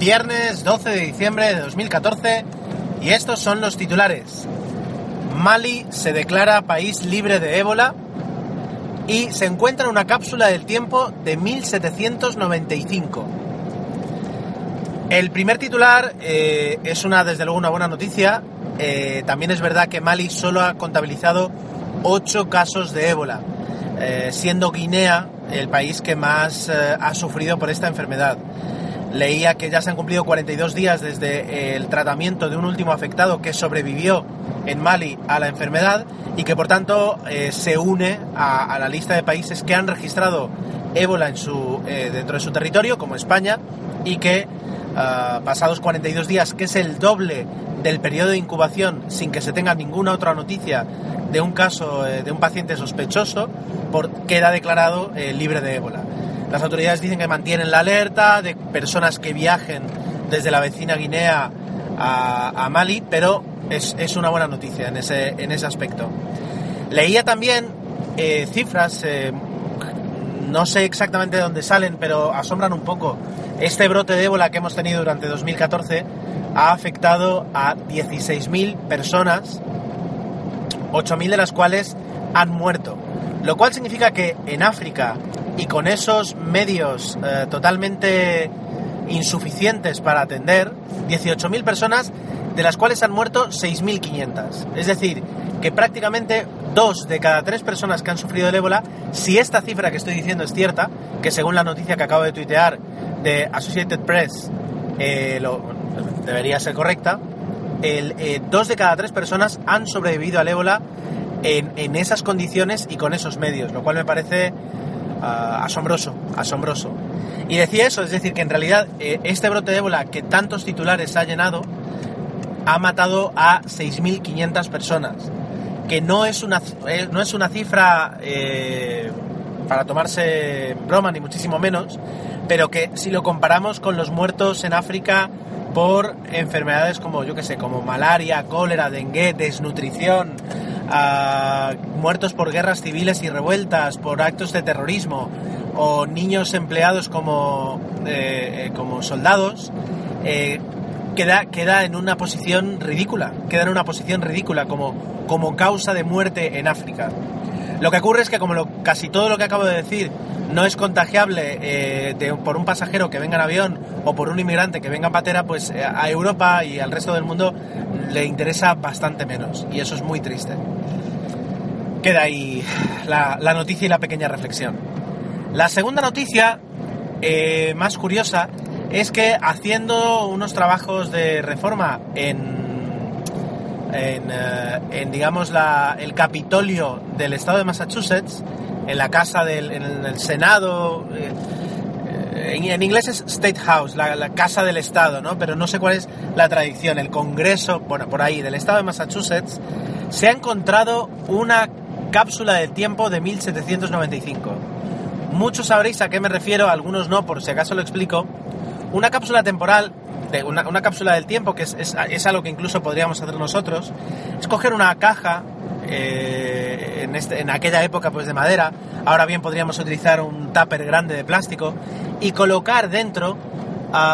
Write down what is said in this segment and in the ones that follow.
Viernes 12 de diciembre de 2014 y estos son los titulares. Mali se declara país libre de ébola y se encuentra una cápsula del tiempo de 1795. El primer titular eh, es una, desde luego, una buena noticia. Eh, también es verdad que Mali solo ha contabilizado 8 casos de ébola, eh, siendo Guinea el país que más eh, ha sufrido por esta enfermedad. Leía que ya se han cumplido 42 días desde el tratamiento de un último afectado que sobrevivió en Mali a la enfermedad y que por tanto eh, se une a, la lista de países que han registrado ébola dentro de su territorio, como España, y que pasados 42 días, que es el doble del periodo de incubación sin que se tenga ninguna otra noticia de un caso de un paciente sospechoso, queda declarado eh, libre de ébola. Las autoridades dicen que mantienen la alerta de personas que viajen desde la vecina Guinea a, Mali, pero es, una buena noticia en ese, en ese aspecto. Leía también eh, cifras, eh, no sé exactamente de dónde salen, pero asombran un poco. Este brote de ébola que hemos tenido durante 2014 ha afectado a 16.000 personas, 8.000 de las cuales han muerto. Lo cual significa que en África y con esos medios eh, totalmente insuficientes para atender, 18.000 personas, de las cuales han muerto 6.500. Es decir, que prácticamente dos de cada tres personas que han sufrido el ébola, si esta cifra que estoy diciendo es cierta, que según la noticia que acabo de tuitear de Associated Press eh, debería ser correcta, el, eh, dos de cada tres personas han sobrevivido al ébola en, esas condiciones y con esos medios, lo cual me parece ah, asombroso, asombroso. Y decía eso, es decir, que en realidad eh, este brote de ébola que tantos titulares ha llenado ha matado a 6.500 personas, que no es una, eh, no es una cifra para tomarse broma, ni muchísimo menos, pero que si lo comparamos con los muertos en África por enfermedades como, yo que sé, como malaria, cólera, dengue, desnutrición, muertos por guerras civiles y revueltas, por actos de terrorismo, o niños empleados como, eh, como soldados, eh, queda, queda en una posición ridícula, queda en una posición ridícula como, como causa de muerte en África. Lo que ocurre es que como casi todo lo que acabo de decir no es contagiable eh, por un pasajero que venga en avión o por un inmigrante que venga en patera, pues a Europa y al resto del mundo le interesa bastante menos. Y eso es muy triste queda ahí la, noticia y la pequeña reflexión. La segunda noticia, eh, más curiosa, es que haciendo unos trabajos de reforma en, en, eh, digamos, la, el Capitolio del estado de Massachusetts, en la casa del en el Senado, eh, en, inglés es State House, la, casa del estado, ¿no? Pero no sé cuál es la tradición, el Congreso, bueno, por ahí, del estado de Massachusetts, se ha encontrado una cápsula del tiempo de 1795. Muchos sabréis a qué me refiero, algunos no, por si acaso lo explico. Una cápsula temporal, una, cápsula del tiempo, que es, es, algo que incluso podríamos hacer nosotros, es coger una caja eh, en, este, en, aquella época pues de madera, ahora bien podríamos utilizar un tupper grande de plástico y colocar dentro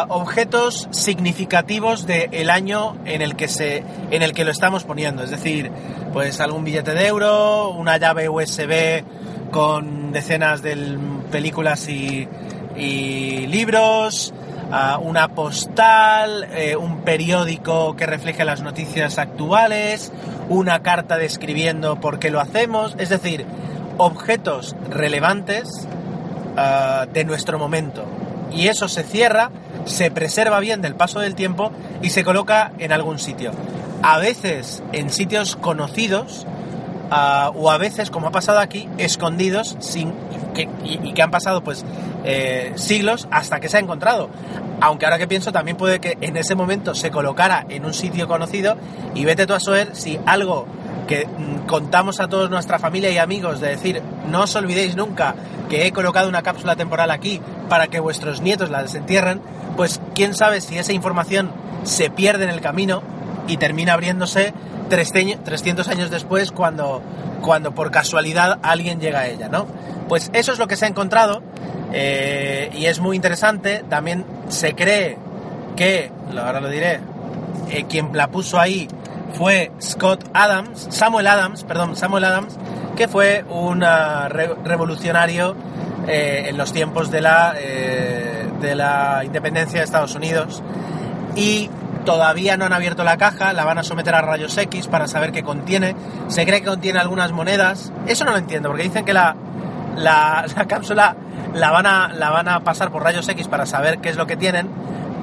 objetos significativos del año en el que se en el que lo estamos poniendo. Es decir pues algún billete de euro una llave USB con decenas de películas y, libros una postal eh, un periódico que refleje las noticias actuales una carta describiendo por qué lo hacemos es decir objetos relevantes ah, de nuestro momento y eso se cierra se preserva bien del paso del tiempo y se coloca en algún sitio. A veces en sitios conocidos ah, o a veces, como ha pasado aquí, escondidos sin y, que han pasado pues eh, siglos hasta que se ha encontrado. Aunque ahora que pienso también puede que en ese momento se colocara en un sitio conocido y vete tú a saber si algo que mm, contamos a toda nuestra familia y amigos de decir no os olvidéis nunca que he colocado una cápsula temporal aquí para que vuestros nietos la desentierren, pues quién sabe si esa información se pierde en el camino y termina abriéndose 300 años después cuando, cuando por casualidad alguien llega a ella, ¿no? Pues eso es lo que se ha encontrado eh, y es muy interesante. También se cree que, ahora lo diré, eh, quien la puso ahí fue Scott Adams, Samuel Adams, perdón, Samuel Adams, que fue un ah, revolucionario eh, en los tiempos de la, de la independencia de Estados Unidos y Todavía no han abierto la caja, la van a someter a rayos X para saber qué contiene. Se cree que contiene algunas monedas. Eso no lo entiendo, porque dicen que la, la, cápsula la van, a, la van a pasar por rayos X para saber qué es lo que tienen.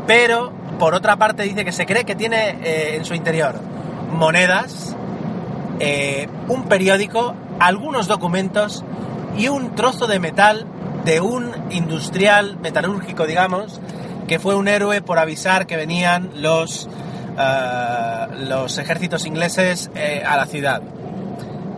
Pero, por otra parte, dice que se cree que tiene eh, en su interior monedas, eh, un periódico, algunos documentos y un trozo de metal de un industrial metalúrgico, digamos, que fue un héroe por avisar que venían los, eh, los ejércitos ingleses a la ciudad.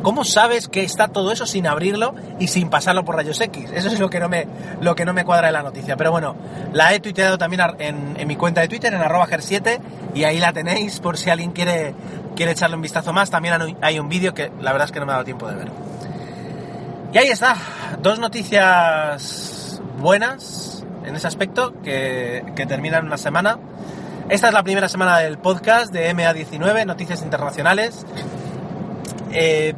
¿Cómo sabes que está todo eso sin abrirlo y sin pasarlo por rayos X? Eso es lo que no me, lo que no me cuadra de la noticia. Pero bueno, la he tuiteado también en, en mi cuenta de Twitter, en arroba ger7, y ahí la tenéis por si alguien quiere, quiere echarle un vistazo más. También hay un vídeo que la verdad es que no me ha dado tiempo de ver. Y ahí está, dos noticias buenas en ese aspecto que, que terminan una semana. Esta es la primera semana del podcast de MA19, Noticias Internacionales. Eh,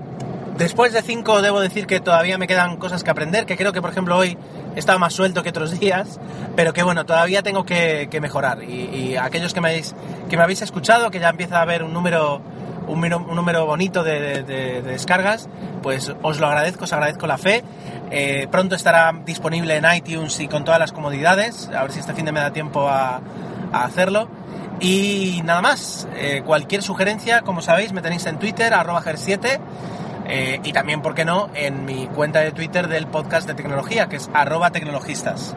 después de cinco debo decir que todavía me quedan cosas que aprender, que creo que por ejemplo hoy he estado más suelto que otros días, pero que bueno, todavía tengo que, mejorar. Y, aquellos que me, habéis, que me habéis escuchado, que ya empieza a haber un número, un, número bonito de, descargas, pues os lo agradezco, os agradezco la fe. Eh, pronto estará disponible en iTunes y con todas las comodidades, a ver si este fin de me da tiempo a, hacerlo. Y nada más, eh, cualquier sugerencia, como sabéis, me tenéis en Twitter, arroba ger7, eh, y también, ¿por qué no?, en mi cuenta de Twitter del podcast de tecnología, que es arroba tecnologistas,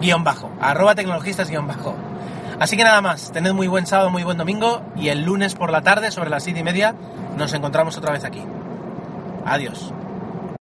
guion bajo, arroba tecnologistas guion bajo. Así que nada más, tened muy buen sábado, muy buen domingo, y el lunes por la tarde, sobre las siete y media, nos encontramos otra vez aquí. Adiós.